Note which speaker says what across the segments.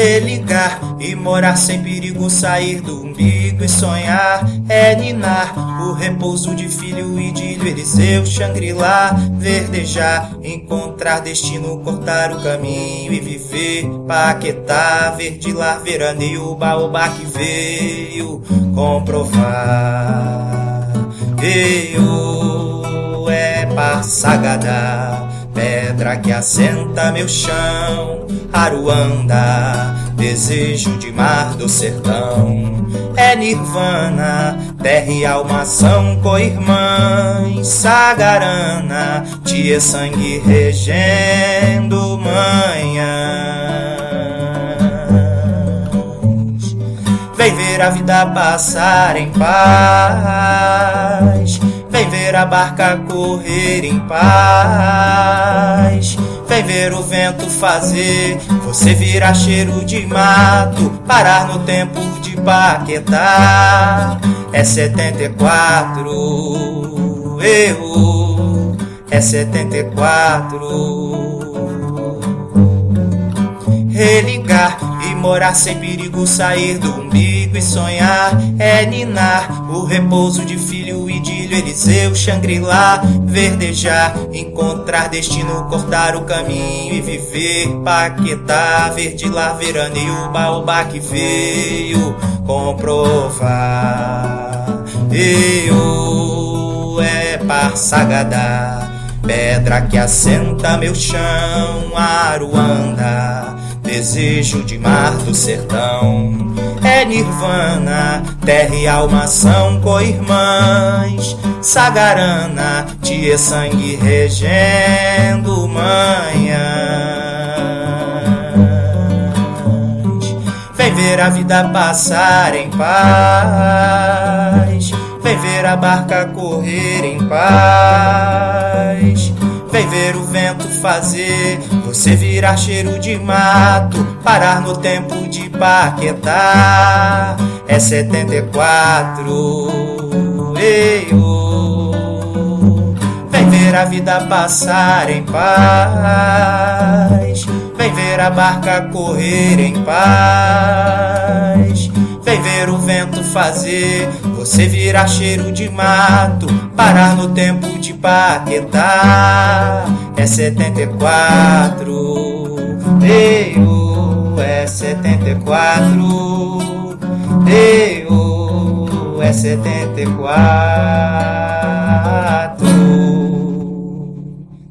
Speaker 1: religar e morar sem perigo, sair do umbigo e sonhar é ninar o repouso de filho idílio, Eliseu, Xangri-Lá, verdejar, encontrar destino, cortar o caminho e viver, Paquetá, verdilar, veraneio, baobá que veio comprovar. Eu é passagada pedra que assenta meu chão, Aruanda, desejo de mar do sertão. É nirvana, terra e alma são co-irmãs, Sagarana, tia sangue regendo manhãs. Vem ver a vida passar em paz Vem ver a barca correr em paz. Vem ver o vento fazer você virar cheiro de mato. Parar no tempo de Paquetá. É 74, eu. É 74. Religar morar sem perigo, sair do umbigo e sonhar é ninar o repouso de filho, idílio, Eliseu, Xangri-Lá, verdejar, encontrar destino, cortar o caminho e viver, Paquetá, verdilar, veraneio, baobá que veio comprovar. Eu é Passagada, pedra que assenta meu chão, Aruanda desejo de mar do sertão. É nirvana, terra e alma são co-irmãs. Sagarana, tia sangue regendo manhãs. Vem ver a vida passar em paz. Vem ver a barca correr em paz. Vem ver o vento fazer você virar cheiro de mato, parar no tempo de Paquetá. É 74, eu. Vem ver a vida passar em paz. Vem ver a barca correr em paz. Vem ver o vento fazer você virar cheiro de mato, parar no tempo de Paquetá. É 74, eu é 74, eu é 74.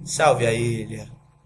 Speaker 1: Salve a ilha.